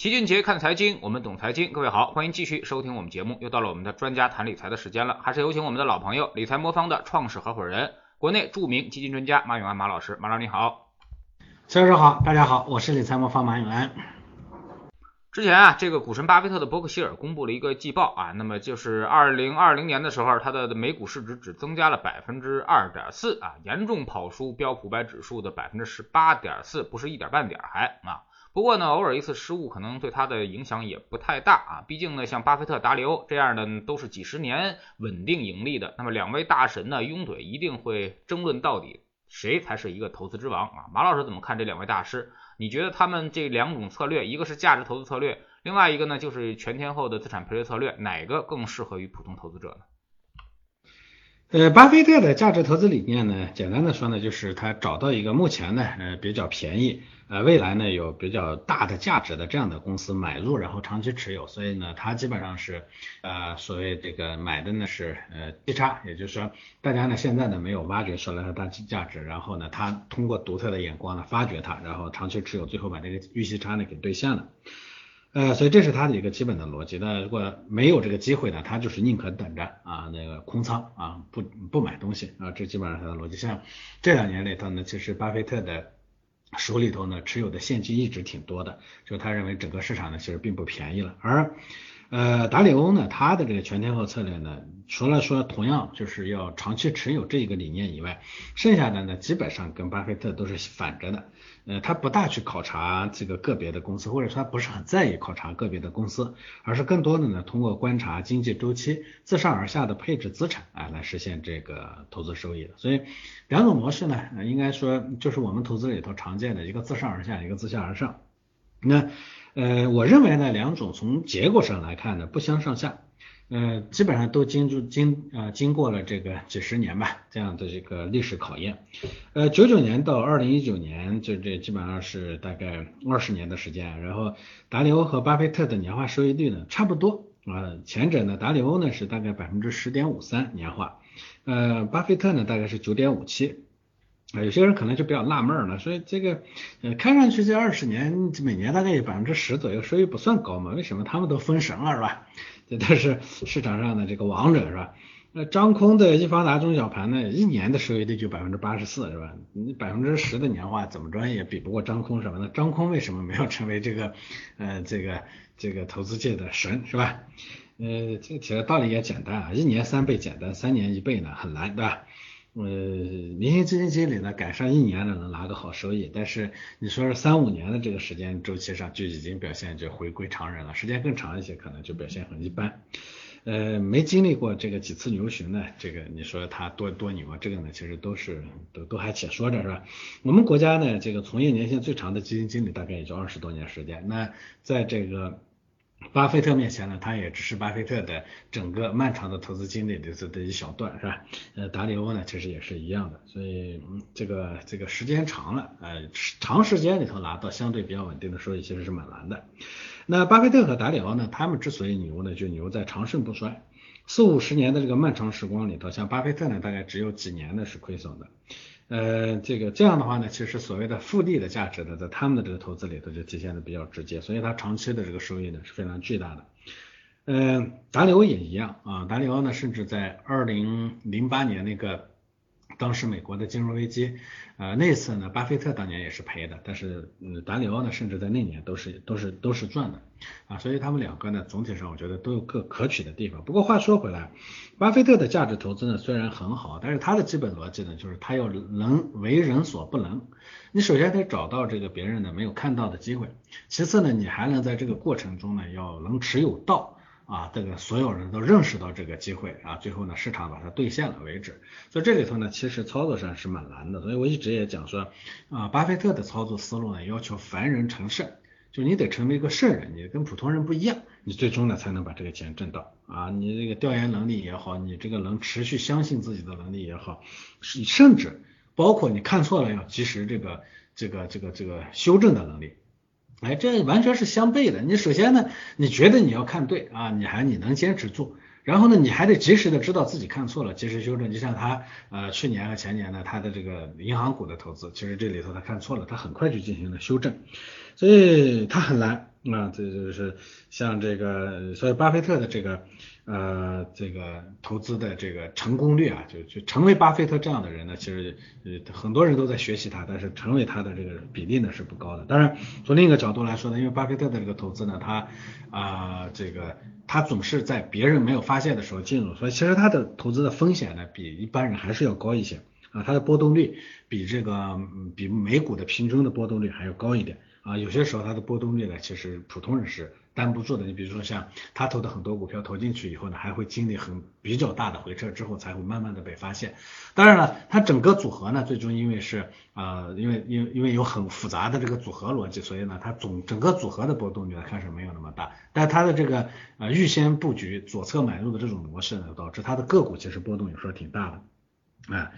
齐俊杰看财经，我们懂财经。各位好，欢迎继续收听我们节目。又到了我们的专家谈理财的时间了，还是有请我们的老朋友理财魔方的创始合伙人，国内著名基金专家马永安马老师。马老师你好，崔老师好，大家好，我是理财魔方马永安。之前啊，这个股神巴菲特的伯克希尔公布了一个季报啊，那么就是二零二零年的时候，它的每股市值只增加了百分之二点四啊，严重跑输标普百指数的百分之十八点四，不是一点半点还啊。不过呢，偶尔一次失误可能对他的影响也不太大啊。毕竟呢，像巴菲特、达里欧这样的都是几十年稳定盈利的。那么两位大神呢，拥怼一定会争论到底谁才是一个投资之王啊？马老师怎么看这两位大师？你觉得他们这两种策略，一个是价值投资策略，另外一个呢就是全天候的资产配置策略，哪个更适合于普通投资者呢？呃，巴菲特的价值投资理念呢，简单的说呢，就是他找到一个目前呢，呃，比较便宜，呃，未来呢有比较大的价值的这样的公司买入，然后长期持有，所以呢，他基本上是，呃，所谓这个买的呢是呃低差，也就是说，大家呢现在呢没有挖掘出来的大价值，然后呢，他通过独特的眼光呢发掘它，然后长期持有，最后把这个预期差呢给兑现了。呃，所以这是他的一个基本的逻辑。那如果没有这个机会呢，他就是宁可等着啊，那个空仓啊，不不买东西啊，这基本上他的逻辑。像这两年里头呢，其实巴菲特的手里头呢持有的现金一直挺多的，就他认为整个市场呢其实并不便宜了。而呃达里欧呢，他的这个全天候策略呢，除了说同样就是要长期持有这一个理念以外，剩下的呢基本上跟巴菲特都是反着的。呃，他不大去考察这个个别的公司，或者说他不是很在意考察个别的公司，而是更多的呢通过观察经济周期，自上而下的配置资产啊，来实现这个投资收益的。所以两种模式呢，应该说就是我们投资里头常见的一个自上而下，一个自下而上。那呃，我认为呢，两种从结果上来看呢，不相上下。呃，基本上都经住经啊经过了这个几十年吧，这样的这个历史考验。呃，九九年到二零一九年，就这基本上是大概二十年的时间。然后达里欧和巴菲特的年化收益率呢差不多啊，前者呢达里欧呢是大概百分之十点五三年化，呃，巴菲特呢大概是九点五七。啊，有些人可能就比较纳闷了，所以这个呃看上去这二十年每年大概有百分之十左右收益不算高嘛？为什么他们都封神了是吧？这都是市场上的这个王者是吧？那张空的易方达中小盘呢，一年的收益率就百分之八十四是吧？你百分之十的年化怎么着也比不过张空什么的。张空为什么没有成为这个呃这个这个投资界的神是吧？呃，这其实道理也简单啊，一年三倍简单，三年一倍呢很难对吧？呃，明星基金经理呢，赶上一年呢能拿个好收益，但是你说是三五年的这个时间周期上就已经表现就回归常人了，时间更长一些可能就表现很一般。呃，没经历过这个几次牛熊呢，这个你说他多多牛啊，这个呢其实都是都都还且说着是吧？我们国家呢这个从业年限最长的基金经理大概也就二十多年时间，那在这个。巴菲特面前呢，他也只是巴菲特的整个漫长的投资经历的这的一小段，是吧？呃，达里欧呢，其实也是一样的，所以嗯这个这个时间长了，呃，长时间里头拿到相对比较稳定的收益，其实是蛮难的。那巴菲特和达里欧呢，他们之所以牛呢，就牛在长盛不衰，四五十年的这个漫长时光里头，像巴菲特呢，大概只有几年呢是亏损的。呃，这个这样的话呢，其实所谓的复利的价值呢，在他们的这个投资里头就体现的比较直接，所以它长期的这个收益呢是非常巨大的。嗯，达里欧也一样啊，达里欧呢，甚至在二零零八年那个。当时美国的金融危机，呃，那次呢，巴菲特当年也是赔的，但是，嗯，达里欧呢，甚至在那年都是都是都是赚的，啊，所以他们两个呢，总体上我觉得都有各可取的地方。不过话说回来，巴菲特的价值投资呢虽然很好，但是他的基本逻辑呢，就是他要能为人所不能。你首先得找到这个别人呢没有看到的机会，其次呢，你还能在这个过程中呢，要能持有到。啊，这个所有人都认识到这个机会啊，最后呢，市场把它兑现了为止。所以这里头呢，其实操作上是蛮难的。所以我一直也讲说，啊，巴菲特的操作思路呢，要求凡人成圣，就你得成为一个圣人，你跟普通人不一样，你最终呢才能把这个钱挣到啊。你这个调研能力也好，你这个能持续相信自己的能力也好，甚至包括你看错了要及时这个这个这个这个修正的能力。哎，这完全是相悖的。你首先呢，你觉得你要看对啊，你还你能坚持住，然后呢，你还得及时的知道自己看错了，及时修正。就像他呃去年和前年呢，他的这个银行股的投资，其实这里头他看错了，他很快就进行了修正，所以他很难那，这就是像这个，所以巴菲特的这个呃这个投资的这个成功率啊，就就成为巴菲特这样的人呢，其实呃很多人都在学习他，但是成为他的这个比例呢是不高的。当然，从另一个角度来说呢，因为巴菲特的这个投资呢，他啊这个他总是在别人没有发现的时候进入，所以其实他的投资的风险呢比一般人还是要高一些啊，它的波动率比这个比美股的平均的波动率还要高一点。啊，有些时候它的波动率呢，其实普通人是担不住的。你比如说像他投的很多股票投进去以后呢，还会经历很比较大的回撤之后，才会慢慢的被发现。当然了，它整个组合呢，最终因为是呃，因为因为因为有很复杂的这个组合逻辑，所以呢，它总整个组合的波动率看是没有那么大。但它的这个呃预先布局左侧买入的这种模式呢，导致它的个股其实波动有时候挺大的啊。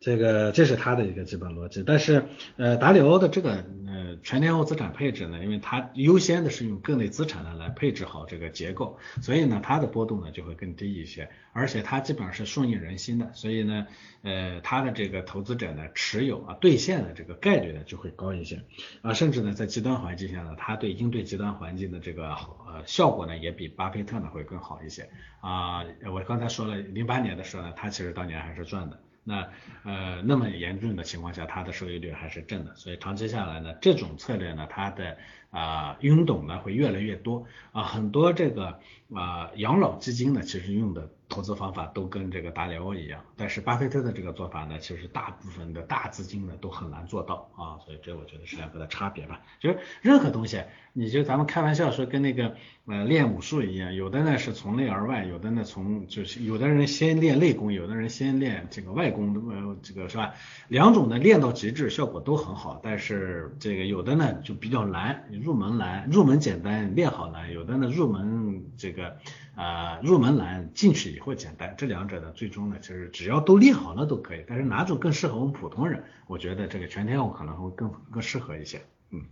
这个这是它的一个基本逻辑，但是呃达里欧的这个呃全天候资产配置呢，因为它优先的是用各类资产呢来配置好这个结构，所以呢它的波动呢就会更低一些，而且它基本上是顺应人心的，所以呢呃它的这个投资者呢持有啊兑现的这个概率呢就会高一些。啊，甚至呢在极端环境下呢，它对应对极端环境的这个呃效果呢也比巴菲特呢会更好一些。啊，我刚才说了零八年的时候呢，他其实当年还是赚的。那呃那么严重的情况下，它的收益率还是正的，所以长期下来呢，这种策略呢，它的啊拥懂呢会越来越多。啊，很多这个啊养老基金呢，其实用的。投资方法都跟这个达里欧一样，但是巴菲特的这个做法呢，其实大部分的大资金呢都很难做到啊，所以这我觉得是两个的差别吧。就是任何东西，你就咱们开玩笑说跟那个呃练武术一样，有的呢是从内而外，有的呢从就是有的人先练内功，有的人先练这个外功，呃这个是吧？两种呢练到极致效果都很好，但是这个有的呢就比较难，入门难，入门简单练好难，有的呢入门这个。个啊，入门难，进去以后简单，这两者呢，最终呢，其实只要都练好了都可以。但是哪种更适合我们普通人？我觉得这个全天候可能会更更适合一些。嗯，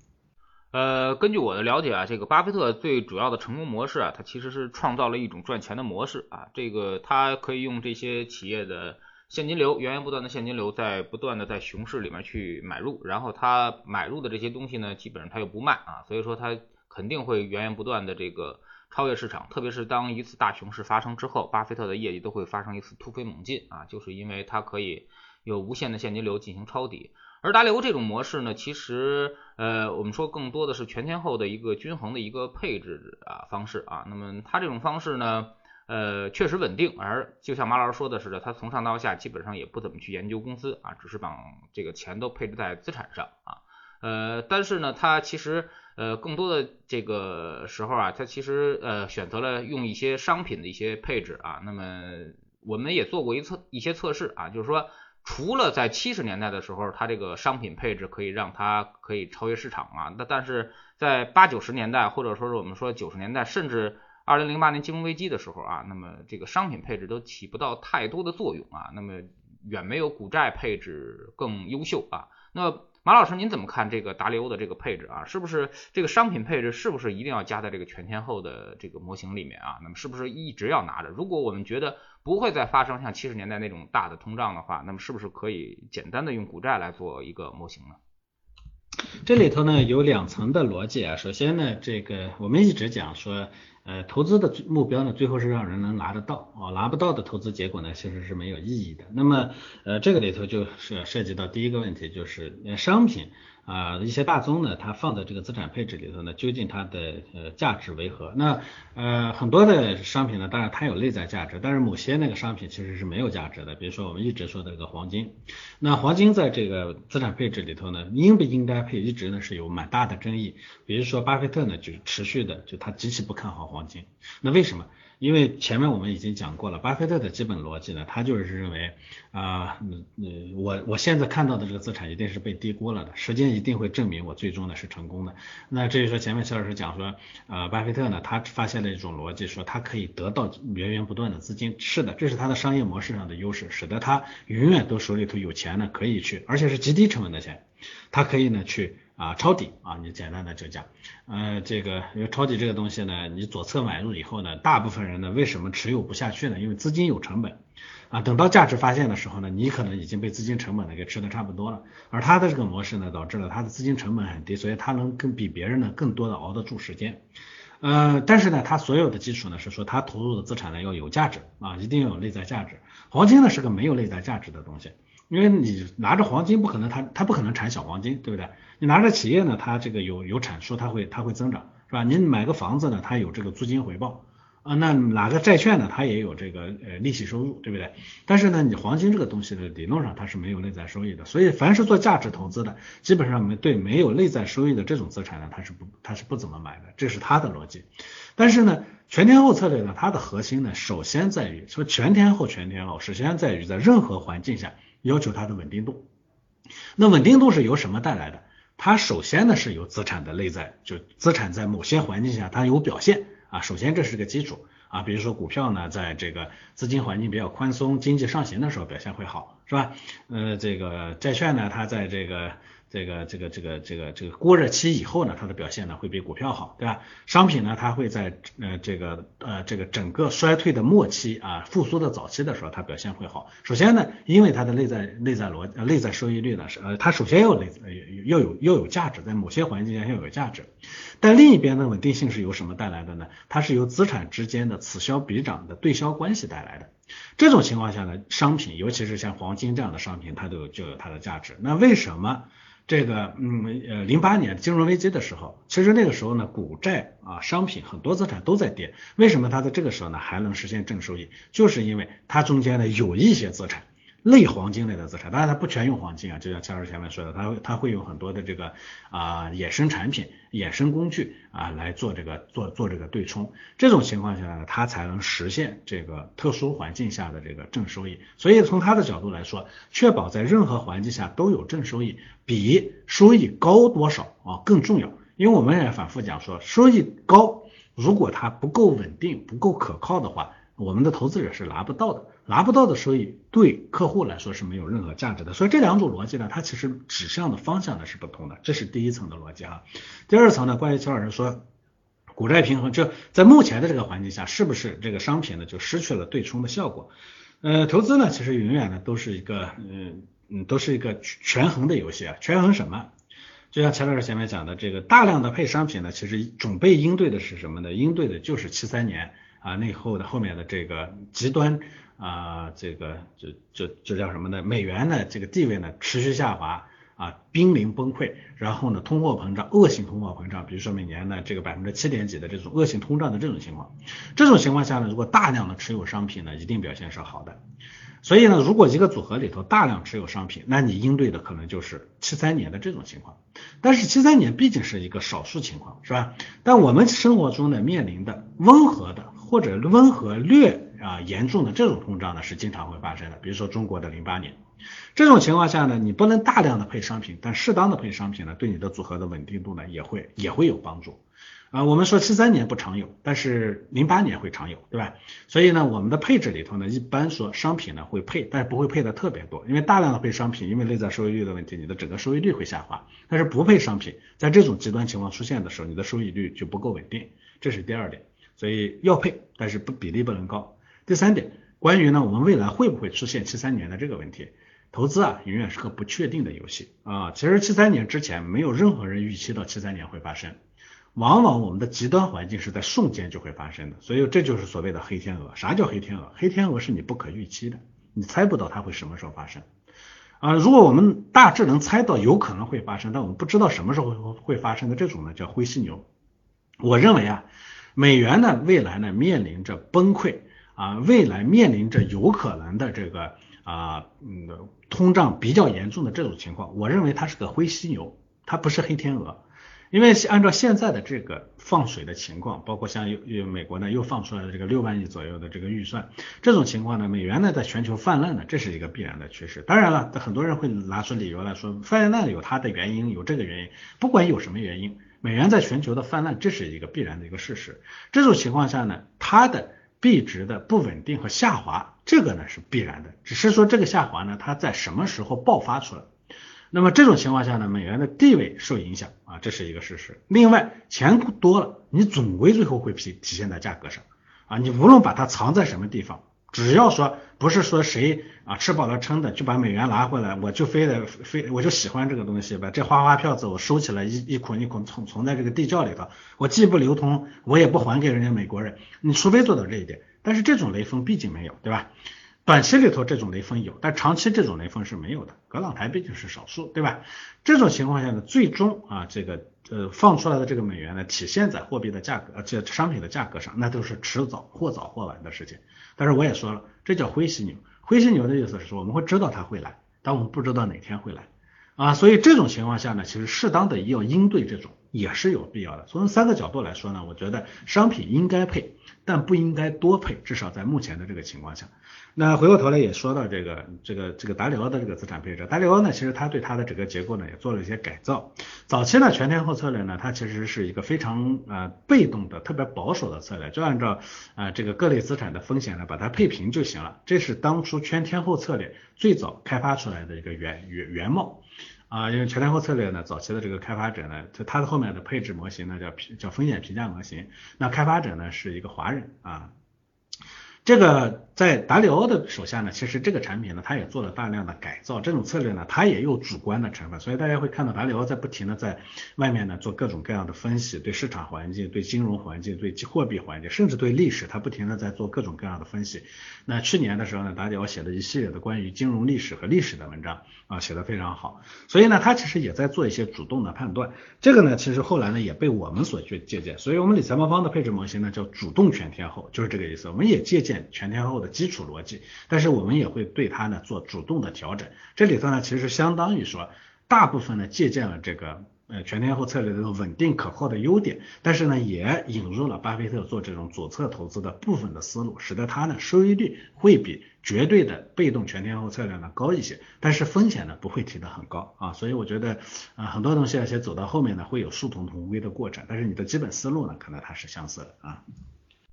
呃，根据我的了解啊，这个巴菲特最主要的成功模式啊，他其实是创造了一种赚钱的模式啊。这个他可以用这些企业的现金流，源源不断的现金流，在不断的在熊市里面去买入，然后他买入的这些东西呢，基本上他又不卖啊，所以说他肯定会源源不断的这个。超越市场，特别是当一次大熊市发生之后，巴菲特的业绩都会发生一次突飞猛进啊，就是因为它可以有无限的现金流进行抄底。而达利欧这种模式呢，其实呃，我们说更多的是全天候的一个均衡的一个配置啊方式啊。那么它这种方式呢，呃，确实稳定，而就像马老师说的似的，他从上到下基本上也不怎么去研究公司啊，只是把这个钱都配置在资产上啊。呃，但是呢，它其实。呃，更多的这个时候啊，它其实呃选择了用一些商品的一些配置啊。那么我们也做过一测一些测试啊，就是说除了在七十年代的时候，它这个商品配置可以让它可以超越市场啊。那但是在八九十年代，或者说是我们说九十年代，甚至二零零八年金融危机的时候啊，那么这个商品配置都起不到太多的作用啊。那么远没有股债配置更优秀啊。那马老师，您怎么看这个达利欧的这个配置啊？是不是这个商品配置是不是一定要加在这个全天候的这个模型里面啊？那么是不是一直要拿着？如果我们觉得不会再发生像七十年代那种大的通胀的话，那么是不是可以简单的用股债来做一个模型呢？这里头呢有两层的逻辑啊。首先呢，这个我们一直讲说。呃，投资的目标呢，最后是让人能拿得到哦，拿不到的投资结果呢，其实是没有意义的。那么，呃，这个里头就是涉及到第一个问题，就是商品。啊，一些大宗呢，它放在这个资产配置里头呢，究竟它的呃价值为何？那呃很多的商品呢，当然它有内在价值，但是某些那个商品其实是没有价值的。比如说我们一直说的这个黄金，那黄金在这个资产配置里头呢，应不应该配，一直呢是有蛮大的争议。比如说巴菲特呢，就持续的就他极其不看好黄金，那为什么？因为前面我们已经讲过了，巴菲特的基本逻辑呢，他就是认为啊，嗯嗯，我我现在看到的这个资产一定是被低估了的，时间一定会证明我最终呢是成功的。那至于说前面肖老师讲说，呃，巴菲特呢，他发现了一种逻辑，说他可以得到源源不断的资金，是的，这是他的商业模式上的优势，使得他永远都手里头有钱呢，可以去，而且是极低成本的钱，他可以呢去。啊抄底啊，你简单的就讲，呃，这个因为抄底这个东西呢，你左侧买入以后呢，大部分人呢为什么持有不下去呢？因为资金有成本啊，等到价值发现的时候呢，你可能已经被资金成本呢给吃的差不多了，而他的这个模式呢，导致了他的资金成本很低，所以他能更比别人呢更多的熬得住时间。呃，但是呢，它所有的基础呢是说，它投入的资产呢要有价值啊，一定要有内在价值。黄金呢是个没有内在价值的东西，因为你拿着黄金不可能它它不可能产小黄金，对不对？你拿着企业呢，它这个有有产出，它会它会增长，是吧？你买个房子呢，它有这个租金回报。啊，那哪个债券呢？它也有这个呃利息收入，对不对？但是呢，你黄金这个东西的理论上它是没有内在收益的，所以凡是做价值投资的，基本上没对没有内在收益的这种资产呢，它是不它是不怎么买的，这是它的逻辑。但是呢，全天候策略呢，它的核心呢，首先在于说全天候全天候，首先在于在任何环境下要求它的稳定度。那稳定度是由什么带来的？它首先呢是由资产的内在，就资产在某些环境下它有表现。啊，首先这是个基础啊，比如说股票呢，在这个资金环境比较宽松、经济上行的时候表现会好，是吧？呃，这个债券呢，它在这个。这个这个这个这个这个过热期以后呢，它的表现呢会比股票好，对吧？商品呢，它会在呃这个呃这个整个衰退的末期啊，复苏的早期的时候，它表现会好。首先呢，因为它的内在内在逻呃内在收益率呢是呃它首先要内要有要有价值，在某些环境下要有价值。但另一边的稳定性是由什么带来的呢？它是由资产之间的此消彼长的对消关系带来的。这种情况下呢，商品尤其是像黄金这样的商品，它都就有它的价值。那为什么？这个嗯呃零八年金融危机的时候，其实那个时候呢，股债啊商品很多资产都在跌，为什么它在这个时候呢还能实现正收益？就是因为它中间呢有一些资产。类黄金类的资产，当然它不全用黄金啊，就像乔老师前面说的，它它会有很多的这个啊衍生产品、衍生工具啊来做这个做做这个对冲，这种情况下呢，它才能实现这个特殊环境下的这个正收益。所以从它的角度来说，确保在任何环境下都有正收益，比收益高多少啊更重要。因为我们也反复讲说，收益高，如果它不够稳定、不够可靠的话，我们的投资者是拿不到的。拿不到的收益对客户来说是没有任何价值的，所以这两种逻辑呢，它其实指向的方向呢是不同的，这是第一层的逻辑哈。第二层呢，关于乔老师说股债平衡，就在目前的这个环境下，是不是这个商品呢就失去了对冲的效果？呃，投资呢其实永远呢都是一个嗯嗯都是一个权衡的游戏啊，权衡什么？就像乔老师前面讲的，这个大量的配商品呢，其实准备应对的是什么呢？应对的就是七三年啊那后的后面的这个极端。啊，这个这这这叫什么呢？美元的这个地位呢持续下滑啊，濒临崩溃，然后呢通货膨胀，恶性通货膨胀，比如说每年呢这个百分之七点几的这种恶性通胀的这种情况，这种情况下呢，如果大量的持有商品呢，一定表现是好的。所以呢，如果一个组合里头大量持有商品，那你应对的可能就是七三年的这种情况。但是七三年毕竟是一个少数情况，是吧？但我们生活中呢面临的温和的或者温和略。啊，严重的这种通胀呢是经常会发生的，比如说中国的零八年，这种情况下呢，你不能大量的配商品，但适当的配商品呢，对你的组合的稳定度呢也会也会有帮助。啊，我们说七三年不常有，但是零八年会常有，对吧？所以呢，我们的配置里头呢，一般说商品呢会配，但是不会配的特别多，因为大量的配商品，因为内在收益率的问题，你的整个收益率会下滑。但是不配商品，在这种极端情况出现的时候，你的收益率就不够稳定，这是第二点。所以要配，但是不比例不能高。第三点，关于呢，我们未来会不会出现七三年的这个问题？投资啊，永远是个不确定的游戏啊。其实七三年之前，没有任何人预期到七三年会发生。往往我们的极端环境是在瞬间就会发生的，所以这就是所谓的黑天鹅。啥叫黑天鹅？黑天鹅是你不可预期的，你猜不到它会什么时候发生啊。如果我们大致能猜到有可能会发生，但我们不知道什么时候会会发生的这种呢，叫灰犀牛。我认为啊，美元呢，未来呢，面临着崩溃。啊，未来面临着有可能的这个啊，嗯，通胀比较严重的这种情况，我认为它是个灰犀牛，它不是黑天鹅，因为按照现在的这个放水的情况，包括像又又美国呢又放出来了这个六万亿左右的这个预算，这种情况呢，美元呢在全球泛滥呢，这是一个必然的趋势。当然了，很多人会拿出理由来说，泛滥有它的原因，有这个原因，不管有什么原因，美元在全球的泛滥，这是一个必然的一个事实。这种情况下呢，它的币值的不稳定和下滑，这个呢是必然的，只是说这个下滑呢，它在什么时候爆发出来？那么这种情况下呢，美元的地位受影响啊，这是一个事实。另外，钱多了，你总归最后会体体现在价格上啊，你无论把它藏在什么地方。只要说不是说谁啊吃饱了撑的就把美元拿回来，我就非得非我就喜欢这个东西，把这花花票子我收起来一一捆一捆存存在这个地窖里头，我既不流通，我也不还给人家美国人，你除非做到这一点，但是这种雷锋毕竟没有，对吧？短期里头这种雷锋有，但长期这种雷锋是没有的，格朗台毕竟是少数，对吧？这种情况下呢，最终啊这个呃放出来的这个美元呢，体现在货币的价格，呃这商品的价格上，那都是迟早或早或晚的事情。但是我也说了，这叫灰犀牛。灰犀牛的意思是说，我们会知道它会来，但我们不知道哪天会来啊。所以这种情况下呢，其实适当的要应对这种也是有必要的。从三个角度来说呢，我觉得商品应该配，但不应该多配，至少在目前的这个情况下。那回过头来也说到这个这个这个达里欧的这个资产配置，达里欧呢，其实他对它的整个结构呢也做了一些改造。早期呢全天候策略呢，它其实是一个非常呃被动的、特别保守的策略，就按照啊这个各类资产的风险呢把它配平就行了。这是当初全天候策略最早开发出来的一个原原原貌啊，因为全天候策略呢早期的这个开发者呢，就它的后面的配置模型呢叫叫风险评价模型，那开发者呢是一个华人啊。这个在达里欧的手下呢，其实这个产品呢，它也做了大量的改造。这种策略呢，它也有主观的成分，所以大家会看到达里欧在不停的在外面呢做各种各样的分析，对市场环境、对金融环境、对货币环境，甚至对历史，它不停的在做各种各样的分析。那去年的时候呢，达里欧写了一系列的关于金融历史和历史的文章啊，写的非常好。所以呢，他其实也在做一些主动的判断。这个呢，其实后来呢也被我们所去借鉴。所以我们理财魔方的配置模型呢叫主动全天候，就是这个意思。我们也借鉴。全天候的基础逻辑，但是我们也会对它呢做主动的调整。这里头呢，其实相当于说，大部分呢借鉴了这个呃全天候策略的稳定可靠的优点，但是呢也引入了巴菲特做这种左侧投资的部分的思路，使得它呢收益率会比绝对的被动全天候策略呢高一些，但是风险呢不会提得很高啊。所以我觉得啊很多东西而且走到后面呢会有殊途同归的过程，但是你的基本思路呢可能它是相似的啊。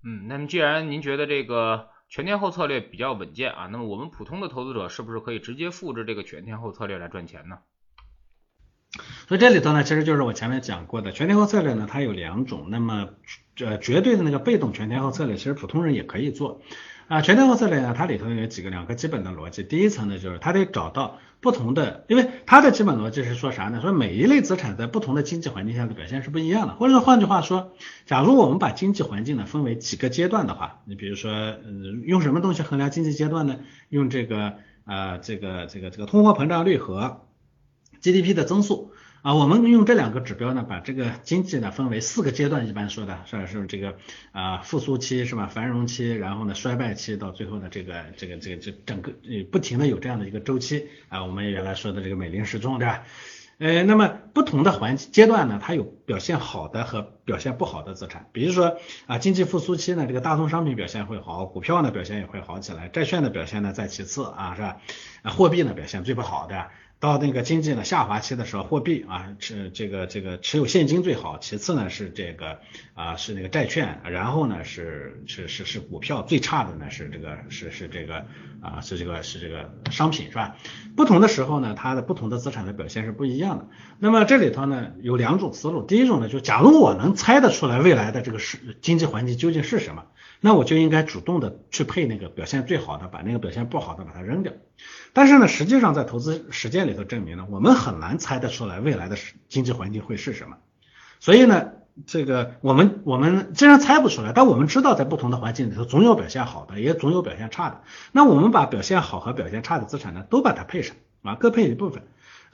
嗯，那么既然您觉得这个全天候策略比较稳健啊，那么我们普通的投资者是不是可以直接复制这个全天候策略来赚钱呢？所以这里头呢，其实就是我前面讲过的全天候策略呢，它有两种，那么呃绝对的那个被动全天候策略，其实普通人也可以做。啊，全天候策略呢，它里头有几个两个基本的逻辑。第一层呢，就是它得找到不同的，因为它的基本逻辑是说啥呢？说每一类资产在不同的经济环境下的表现是不一样的。或者说换句话说，假如我们把经济环境呢分为几个阶段的话，你比如说，嗯，用什么东西衡量经济阶段呢？用这个呃这个这个这个通货膨胀率和 GDP 的增速。啊，我们用这两个指标呢，把这个经济呢分为四个阶段，一般说的是是这个啊复苏期是吧？繁荣期，然后呢衰败期，到最后呢这个这个这个这整个呃不停的有这样的一个周期啊，我们原来说的这个美林时钟对吧？呃，那么不同的环阶段呢，它有表现好的和表现不好的资产，比如说啊经济复苏期呢，这个大宗商品表现会好，股票呢表现也会好起来，债券的表现呢在其次啊是吧？啊货币呢表现最不好的。到那个经济呢下滑期的时候，货币啊持这个这个持有现金最好，其次呢是这个啊是那个债券，然后呢是是是是股票，最差的呢是这个是是这个啊是这个是这个商品是吧？不同的时候呢，它的不同的资产的表现是不一样的。那么这里头呢有两种思路，第一种呢就假如我能猜得出来未来的这个是经济环境究竟是什么，那我就应该主动的去配那个表现最好的，把那个表现不好的把它扔掉。但是呢，实际上在投资实践里头证明呢，我们很难猜得出来未来的经济环境会是什么。所以呢，这个我们我们既然猜不出来，但我们知道在不同的环境里头总有表现好的，也总有表现差的。那我们把表现好和表现差的资产呢，都把它配上啊，各配一部分。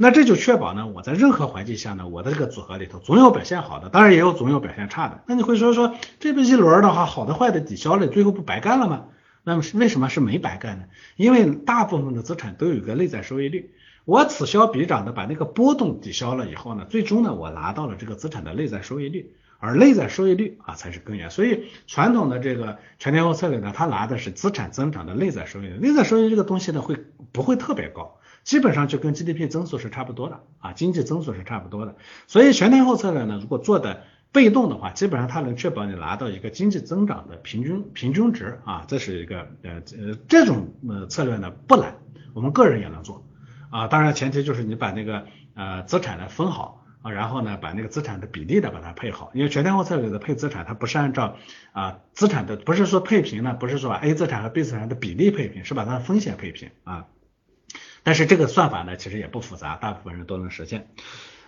那这就确保呢，我在任何环境下呢，我的这个组合里头总有表现好的，当然也有总有表现差的。那你会说说，这不一轮的话，好的坏的抵消了，最后不白干了吗？那么为什么是没白干呢？因为大部分的资产都有一个内在收益率，我此消彼长的把那个波动抵消了以后呢，最终呢我拿到了这个资产的内在收益率，而内在收益率啊才是根源。所以传统的这个全天候策略呢，它拿的是资产增长的内在收益率，内在收益率这个东西呢会不会特别高？基本上就跟 GDP 增速是差不多的啊，经济增速是差不多的。所以全天候策略呢，如果做的被动的话，基本上它能确保你拿到一个经济增长的平均平均值啊，这是一个呃呃这种呃策略呢不难，我们个人也能做啊，当然前提就是你把那个呃资产呢分好啊，然后呢把那个资产的比例的把它配好，因为全天候策略的配资产它不是按照啊资产的不是说配平呢，不是说把 A 资产和 B 资产的比例配平，是把它的风险配平啊。但是这个算法呢其实也不复杂，大部分人都能实现。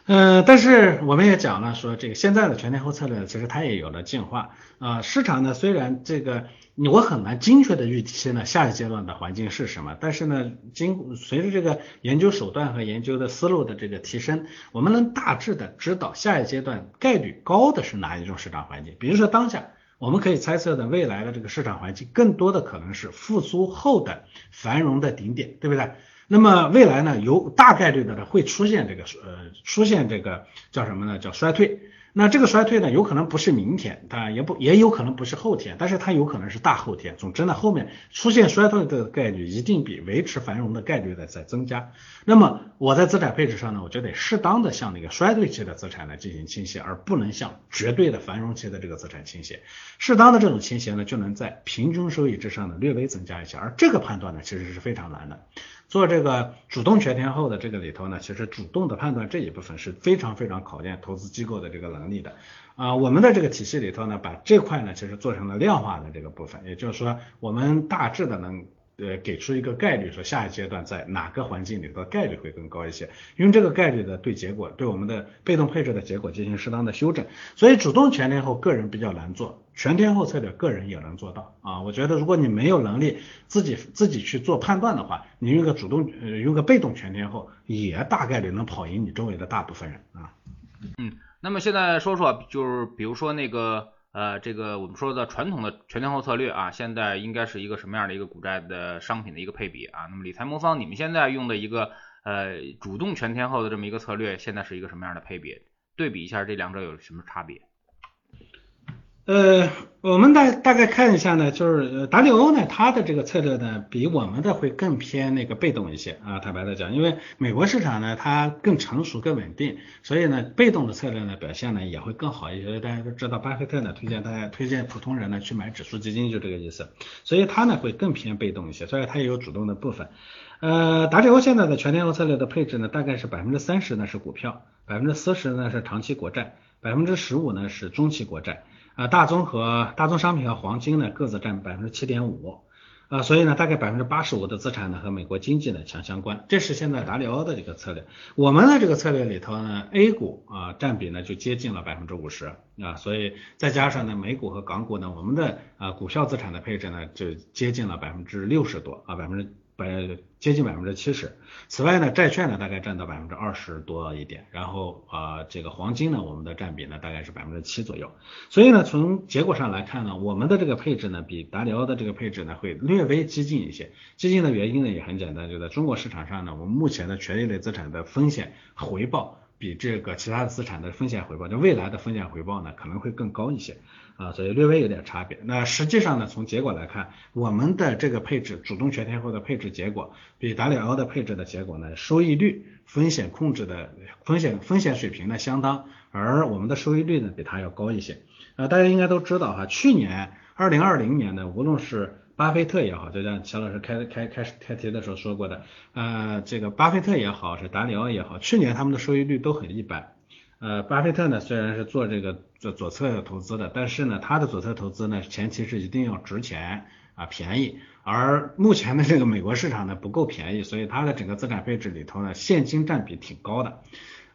嗯，但是我们也讲了，说这个现在的全天候策略其实它也有了进化啊。市场呢虽然这个我很难精确的预期呢下一阶段的环境是什么，但是呢经随着这个研究手段和研究的思路的这个提升，我们能大致的知道下一阶段概率高的是哪一种市场环境。比如说当下我们可以猜测的未来的这个市场环境，更多的可能是复苏后的繁荣的顶点，对不对？那么未来呢，有大概率的呢会出现这个呃出现这个叫什么呢？叫衰退。那这个衰退呢，有可能不是明天，它也不也有可能不是后天，但是它有可能是大后天。总之呢，后面出现衰退的概率一定比维持繁荣的概率的在增加。那么我在资产配置上呢，我就得适当的向那个衰退期的资产呢进行倾斜，而不能向绝对的繁荣期的这个资产倾斜。适当的这种倾斜呢，就能在平均收益之上呢略微增加一些。而这个判断呢，其实是非常难的。做这个主动全天候的这个里头呢，其实主动的判断这一部分是非常非常考验投资机构的这个能力的啊。我们的这个体系里头呢，把这块呢其实做成了量化的这个部分，也就是说，我们大致的能。呃，给出一个概率，说下一阶段在哪个环境里头概率会更高一些，用这个概率的对结果，对我们的被动配置的结果进行适当的修正。所以主动全天候个人比较难做，全天候策略个人也能做到啊。我觉得如果你没有能力自己自己去做判断的话，你用个主动呃用个被动全天候也大概率能跑赢你周围的大部分人啊。嗯，那么现在说说就是比如说那个。呃，这个我们说的传统的全天候策略啊，现在应该是一个什么样的一个股债的商品的一个配比啊？那么理财魔方，你们现在用的一个呃主动全天候的这么一个策略，现在是一个什么样的配比？对比一下这两者有什么差别？呃，我们大大概看一下呢，就是达利欧呢，它的这个策略呢，比我们的会更偏那个被动一些啊。坦白的讲，因为美国市场呢，它更成熟、更稳定，所以呢，被动的策略呢表现呢也会更好一些。大家都知道，巴菲特呢推荐大家推荐普通人呢去买指数基金，就这个意思。所以它呢会更偏被动一些，所以它也有主动的部分。呃，达利欧现在的全天候策略的配置呢，大概是百分之三十呢是股票，百分之四十呢是长期国债，百分之十五呢是中期国债。啊，大宗和大宗商品和黄金呢，各自占百分之七点五，啊，所以呢，大概百分之八十五的资产呢和美国经济呢强相关，这是现在达里欧的这个策略。我们的这个策略里头呢，A 股啊占比呢就接近了百分之五十啊，所以再加上呢美股和港股呢，我们的啊股票资产的配置呢就接近了百分之六十多啊，百分之。百接近百分之七十，此外呢，债券呢大概占到百分之二十多一点，然后啊这个黄金呢，我们的占比呢大概是百分之七左右，所以呢从结果上来看呢，我们的这个配置呢比达里奥的这个配置呢会略微激进一些，激进的原因呢也很简单，就在中国市场上呢，我们目前的权益类资产的风险回报比这个其他资产的风险回报，就未来的风险回报呢可能会更高一些。啊，所以略微有点差别。那实际上呢，从结果来看，我们的这个配置，主动全天候的配置结果，比达里奥的配置的结果呢，收益率、风险控制的风险风险水平呢相当，而我们的收益率呢比它要高一些。啊，大家应该都知道哈，去年二零二零年呢，无论是巴菲特也好，就像乔老师开开开始开题的时候说过的，呃，这个巴菲特也好，是达里奥也好，去年他们的收益率都很一般。呃，巴菲特呢虽然是做这个做左侧投资的，但是呢，他的左侧投资呢前提是一定要值钱啊便宜，而目前的这个美国市场呢不够便宜，所以它的整个资产配置里头呢现金占比挺高的，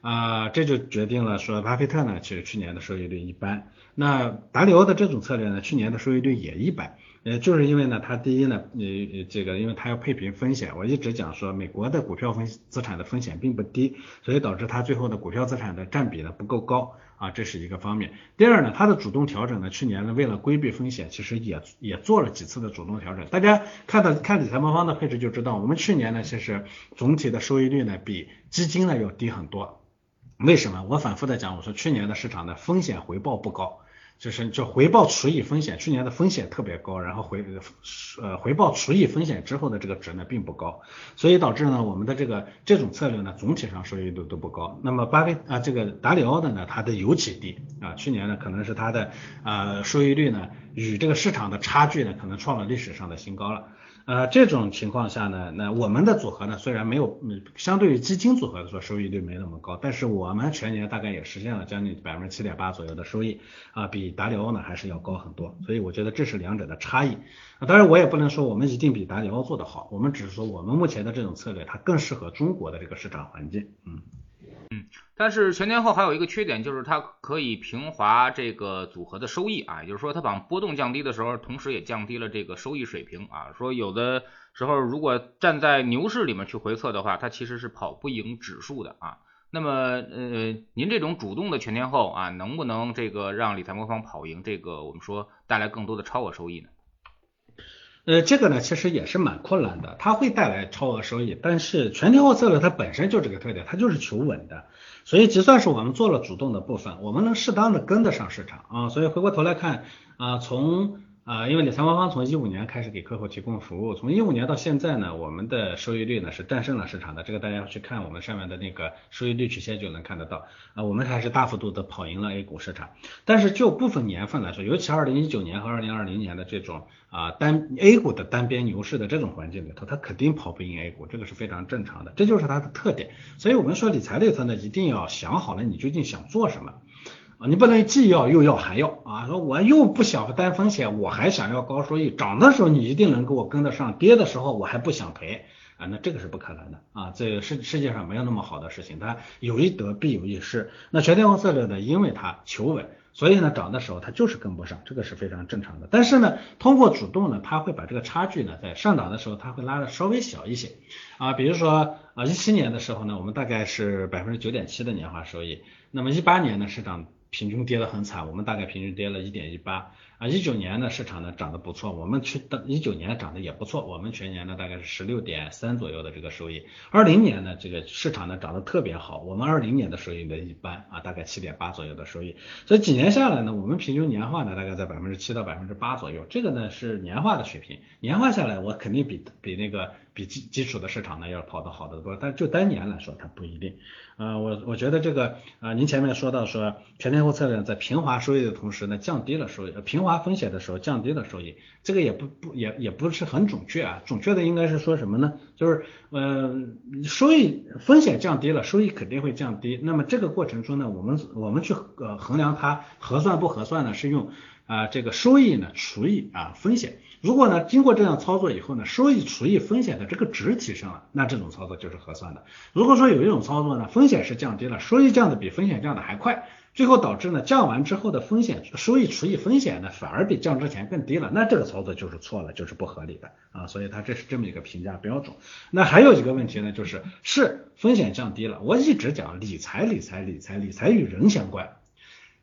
啊这就决定了说巴菲特呢其实去年的收益率一般，那达里欧的这种策略呢去年的收益率也一般。呃，就是因为呢，它第一呢，呃，这个因为它要配平风险，我一直讲说美国的股票风资产的风险并不低，所以导致它最后的股票资产的占比呢不够高啊，这是一个方面。第二呢，它的主动调整呢，去年呢为了规避风险，其实也也做了几次的主动调整。大家看到看理财魔方的配置就知道，我们去年呢其实总体的收益率呢比基金呢要低很多。为什么？我反复的讲，我说去年的市场的风险回报不高。就是就回报除以风险，去年的风险特别高，然后回呃回报除以风险之后的这个值呢并不高，所以导致呢我们的这个这种策略呢总体上收益率都不高。那么巴菲啊这个达里奥的呢它的尤其低啊，去年呢可能是它的呃收益率呢与这个市场的差距呢可能创了历史上的新高了。呃，这种情况下呢，那我们的组合呢，虽然没有，嗯，相对于基金组合来说收益率没那么高，但是我们全年大概也实现了将近百分之七点八左右的收益，啊，比达里欧呢还是要高很多，所以我觉得这是两者的差异。啊，当然我也不能说我们一定比达里欧做得好，我们只是说我们目前的这种策略它更适合中国的这个市场环境，嗯。嗯，但是全天候还有一个缺点，就是它可以平滑这个组合的收益啊，也就是说它把波动降低的时候，同时也降低了这个收益水平啊。说有的时候如果站在牛市里面去回测的话，它其实是跑不赢指数的啊。那么呃，您这种主动的全天候啊，能不能这个让理财魔方跑赢这个我们说带来更多的超额收益呢？呃，这个呢其实也是蛮困难的，它会带来超额收益，但是全天候策略它本身就这个特点，它就是求稳的，所以就算是我们做了主动的部分，我们能适当的跟得上市场啊，所以回过头来看啊，从啊，因为理财魔方从一五年开始给客户提供服务，从一五年到现在呢，我们的收益率呢是战胜了市场的，这个大家去看我们上面的那个收益率曲线就能看得到啊，我们还是大幅度的跑赢了 A 股市场。但是就部分年份来说，尤其二零一九年和二零二零年的这种啊单 A 股的单边牛市的这种环境里头，它肯定跑不赢 A 股，这个是非常正常的，这就是它的特点。所以我们说理财里头呢，一定要想好了你究竟想做什么。啊，你不能既要又要还要啊！说我又不想担风险，我还想要高收益，涨的时候你一定能给我跟得上，跌的时候我还不想赔啊，那这个是不可能的啊！这世世界上没有那么好的事情，它有一得必有一失。那全天候策略呢，因为它求稳，所以呢涨的时候它就是跟不上，这个是非常正常的。但是呢，通过主动呢，它会把这个差距呢，在上涨的时候它会拉的稍微小一些啊。比如说啊，一七年的时候呢，我们大概是百分之九点七的年化收益，那么一八年呢，市场。平均跌得很惨，我们大概平均跌了一点一八啊。一九年呢市场呢涨得不错，我们去一九年涨得也不错，我们全年呢大概是十六点三左右的这个收益。二零年呢这个市场呢涨得特别好，我们二零年的收益呢一般啊，大概七点八左右的收益。所以几年下来呢，我们平均年化呢大概在百分之七到百分之八左右，这个呢是年化的水平。年化下来我肯定比比那个比基基础的市场呢要跑得好得多，但就单年来说它不一定。啊，我我觉得这个啊，您前面说到说全天候策略在平滑收益的同时呢，降低了收益，平滑风险的时候降低了收益，这个也不不也也不是很准确啊，准确的应该是说什么呢？就是呃，收益风险降低了，收益肯定会降低。那么这个过程中呢，我们我们去呃衡量它合算不合算呢，是用啊这个收益呢除以啊风险。如果呢，经过这样操作以后呢，收益除以风险的这个值提升了，那这种操作就是合算的。如果说有一种操作呢，风险是降低了，收益降的比风险降的还快，最后导致呢降完之后的风险收益除以风险呢反而比降之前更低了，那这个操作就是错了，就是不合理的啊。所以它这是这么一个评价标准。那还有一个问题呢，就是是风险降低了，我一直讲理财，理财，理财，理财与人相关，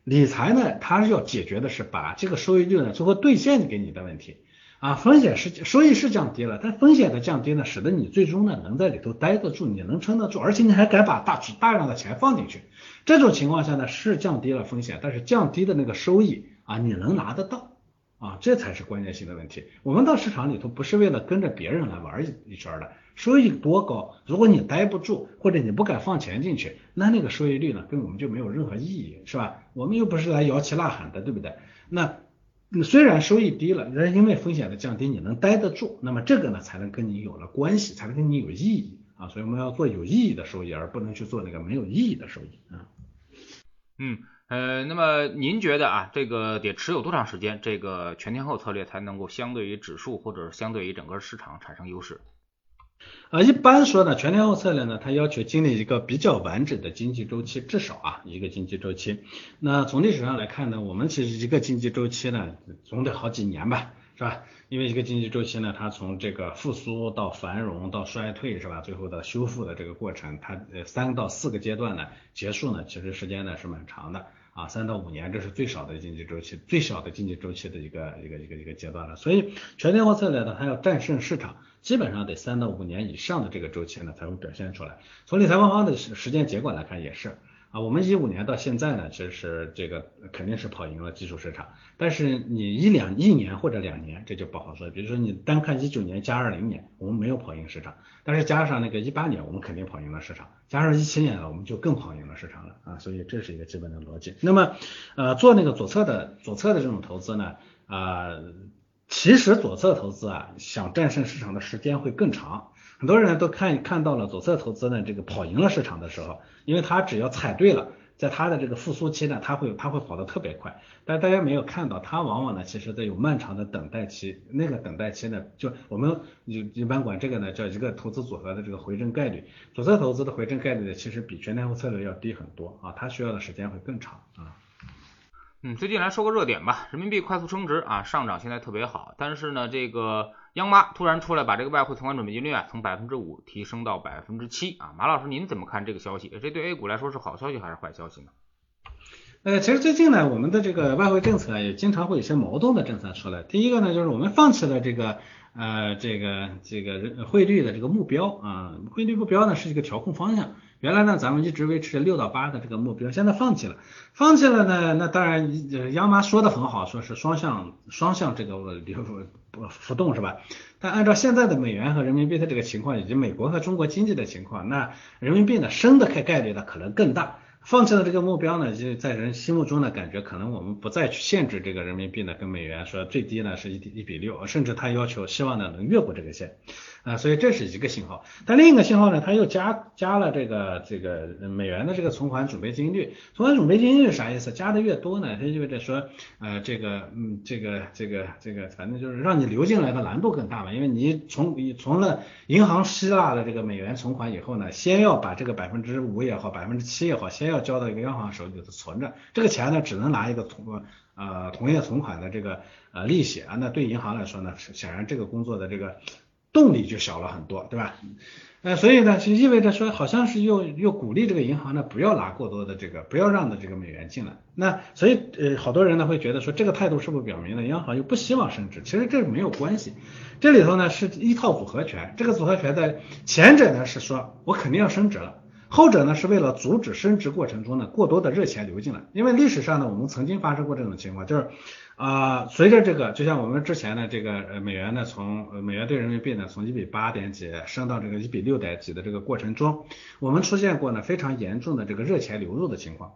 理财呢它是要解决的是把这个收益率呢最后兑现给你的问题。啊，风险是收益是降低了，但风险的降低呢，使得你最终呢能在里头待得住，你能撑得住，而且你还敢把大大量的钱放进去，这种情况下呢是降低了风险，但是降低的那个收益啊你能拿得到啊，这才是关键性的问题。我们到市场里头不是为了跟着别人来玩一一圈的，收益多高，如果你待不住或者你不敢放钱进去，那那个收益率呢跟我们就没有任何意义，是吧？我们又不是来摇旗呐喊的，对不对？那。虽然收益低了，但因为风险的降低，你能待得住，那么这个呢才能跟你有了关系，才能跟你有意义啊。所以我们要做有意义的收益，而不能去做那个没有意义的收益啊。嗯呃，那么您觉得啊，这个得持有多长时间，这个全天候策略才能够相对于指数或者相对于整个市场产生优势？啊，一般说呢，全天候策略呢，它要求经历一个比较完整的经济周期，至少啊一个经济周期。那从历史上来看呢，我们其实一个经济周期呢，总得好几年吧，是吧？因为一个经济周期呢，它从这个复苏到繁荣到衰退，是吧？最后的修复的这个过程，它呃三到四个阶段呢，结束呢，其实时间呢是蛮长的。啊，三到五年，这是最少的经济周期，最小的经济周期的一个一个一个一个阶段了。所以全天候策略呢，它要战胜市场，基本上得三到五年以上的这个周期呢，才会表现出来。从理财方方的时时间结果来看，也是。啊，我们一五年到现在呢，其实这个肯定是跑赢了技术市场，但是你一两一年或者两年，这就不好说。比如说你单看一九年加二零年，我们没有跑赢市场，但是加上那个一八年，我们肯定跑赢了市场，加上一七年了，我们就更跑赢了市场了啊，所以这是一个基本的逻辑。那么，呃，做那个左侧的左侧的这种投资呢，啊。其实左侧投资啊，想战胜市场的时间会更长。很多人都看看到了左侧投资呢，这个跑赢了市场的时候，因为他只要踩对了。在它的这个复苏期呢，它会它会跑得特别快，但大家没有看到，它往往呢，其实在有漫长的等待期，那个等待期呢，就我们一一般管这个呢叫一个投资组合的这个回正概率，左侧投资的回正概率呢，其实比全天候策略要低很多啊，它需要的时间会更长啊。嗯，最近来说个热点吧，人民币快速升值啊，上涨现在特别好，但是呢，这个央妈突然出来把这个外汇存款准备金率啊从百分之五提升到百分之七啊，马老师您怎么看这个消息？这对 A 股来说是好消息还是坏消息呢？呃，其实最近呢，我们的这个外汇政策也经常会有些矛盾的政策出来。第一个呢，就是我们放弃了这个呃这个这个汇率的这个目标啊，汇率目标呢是一个调控方向。原来呢，咱们一直维持六到八的这个目标，现在放弃了，放弃了呢，那当然，呃央妈说的很好，说是双向双向这个流浮动是吧？但按照现在的美元和人民币的这个情况，以及美国和中国经济的情况，那人民币呢升的概概率呢可能更大。放弃了这个目标呢，就在人心目中呢，感觉可能我们不再去限制这个人民币呢跟美元说最低呢是一一比六，甚至他要求希望呢能越过这个线。啊，所以这是一个信号，但另一个信号呢，它又加加了这个这个美元的这个存款准备金率，存款准备金率啥意思？加的越多呢，它意味着说，呃，这个，嗯，这个这个这个，反正就是让你流进来的难度更大嘛，因为你从你从了银行吸纳了这个美元存款以后呢，先要把这个百分之五也好，百分之七也好，先要交到一个央行手里头存着，这个钱呢，只能拿一个同呃同业存款的这个呃利息啊，那对银行来说呢，显然这个工作的这个。动力就小了很多，对吧？呃，所以呢，就意味着说，好像是又又鼓励这个银行呢，不要拿过多的这个，不要让的这个美元进来。那所以呃，好多人呢会觉得说，这个态度是不是表明了央行又不希望升值？其实这没有关系，这里头呢是一套组合拳。这个组合拳的前者呢是说我肯定要升值了，后者呢是为了阻止升值过程中呢过多的热钱流进来。因为历史上呢，我们曾经发生过这种情况，就是。啊，随着这个，就像我们之前的这个呃美元呢，从美元对人民币呢，从一比八点几升到这个一比六点几的这个过程中，我们出现过呢非常严重的这个热钱流入的情况。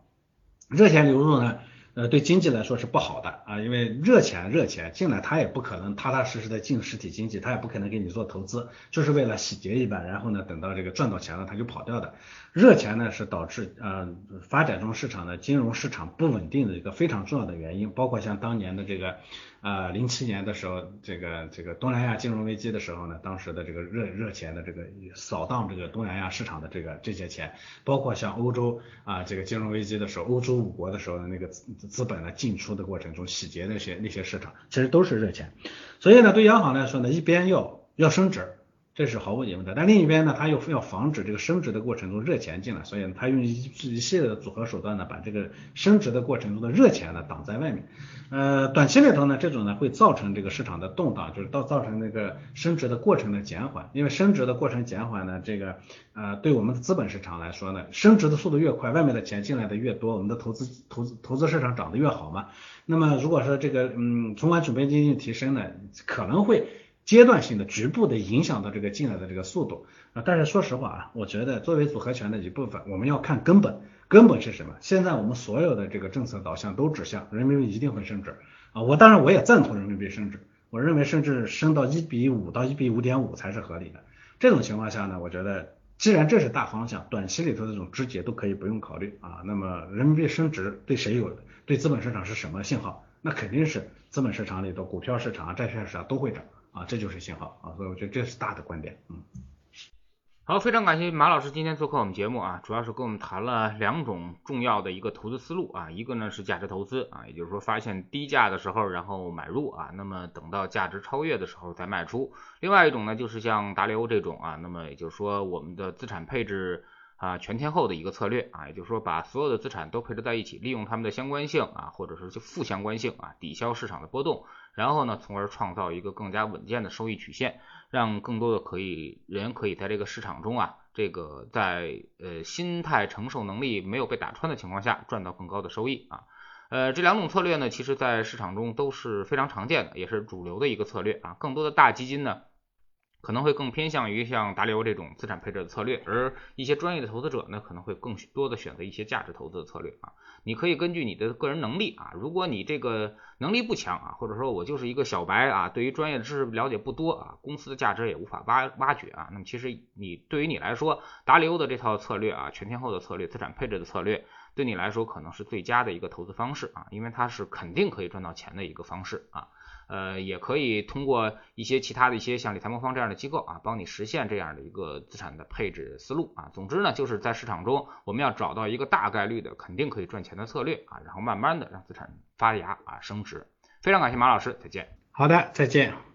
热钱流入呢，呃对经济来说是不好的啊，因为热钱热钱进来，它也不可能踏踏实实的进实体经济，它也不可能给你做投资，就是为了洗劫一番，然后呢等到这个赚到钱了它就跑掉的。热钱呢是导致呃发展中市场的金融市场不稳定的一个非常重要的原因，包括像当年的这个呃零七年的时候，这个这个东南亚金融危机的时候呢，当时的这个热热钱的这个扫荡这个东南亚市场的这个这些钱，包括像欧洲啊这个金融危机的时候，欧洲五国的时候的那个资资本呢进出的过程中洗劫那些那些市场，其实都是热钱，所以呢对央行来说呢，一边要要升值。这是毫无疑问的，但另一边呢，它又非要防止这个升值的过程中热钱进来，所以它用一一系列的组合手段呢，把这个升值的过程中的热钱呢挡在外面。呃，短期里头呢，这种呢会造成这个市场的动荡，就是到造成那个升值的过程的减缓。因为升值的过程减缓呢，这个呃对我们的资本市场来说呢，升值的速度越快，外面的钱进来的越多，我们的投资投资投资市场涨得越好嘛。那么如果说这个嗯存款准备金率提升呢，可能会。阶段性的、局部的影响到这个进来的这个速度啊，但是说实话啊，我觉得作为组合拳的一部分，我们要看根本，根本是什么？现在我们所有的这个政策导向都指向人民币一定会升值啊，我当然我也赞同人民币升值，我认为甚至升到一比五到一比五点五才是合理的。这种情况下呢，我觉得既然这是大方向，短期里头这种肢解都可以不用考虑啊。那么人民币升值对谁有？对资本市场是什么信号？那肯定是资本市场里头股票市场、债券市场都会涨。啊，这就是信号啊，所以我觉得这是大的观点，嗯。好，非常感谢马老师今天做客我们节目啊，主要是跟我们谈了两种重要的一个投资思路啊，一个呢是价值投资啊，也就是说发现低价的时候然后买入啊，那么等到价值超越的时候再卖出。另外一种呢就是像达利欧这种啊，那么也就是说我们的资产配置啊全天候的一个策略啊，也就是说把所有的资产都配置在一起，利用它们的相关性啊，或者是就负相关性啊，抵消市场的波动。然后呢，从而创造一个更加稳健的收益曲线，让更多的可以人可以在这个市场中啊，这个在呃心态承受能力没有被打穿的情况下，赚到更高的收益啊。呃，这两种策略呢，其实在市场中都是非常常见的，也是主流的一个策略啊。更多的大基金呢，可能会更偏向于像达利欧这种资产配置的策略，而一些专业的投资者呢，可能会更多的选择一些价值投资的策略啊。你可以根据你的个人能力啊，如果你这个能力不强啊，或者说我就是一个小白啊，对于专业知识了解不多啊，公司的价值也无法挖挖掘啊，那么其实你对于你来说，达里欧的这套策略啊，全天候的策略，资产配置的策略。对你来说可能是最佳的一个投资方式啊，因为它是肯定可以赚到钱的一个方式啊，呃，也可以通过一些其他的一些像理财魔方这样的机构啊，帮你实现这样的一个资产的配置思路啊。总之呢，就是在市场中我们要找到一个大概率的肯定可以赚钱的策略啊，然后慢慢的让资产发芽啊升值。非常感谢马老师，再见。好的，再见。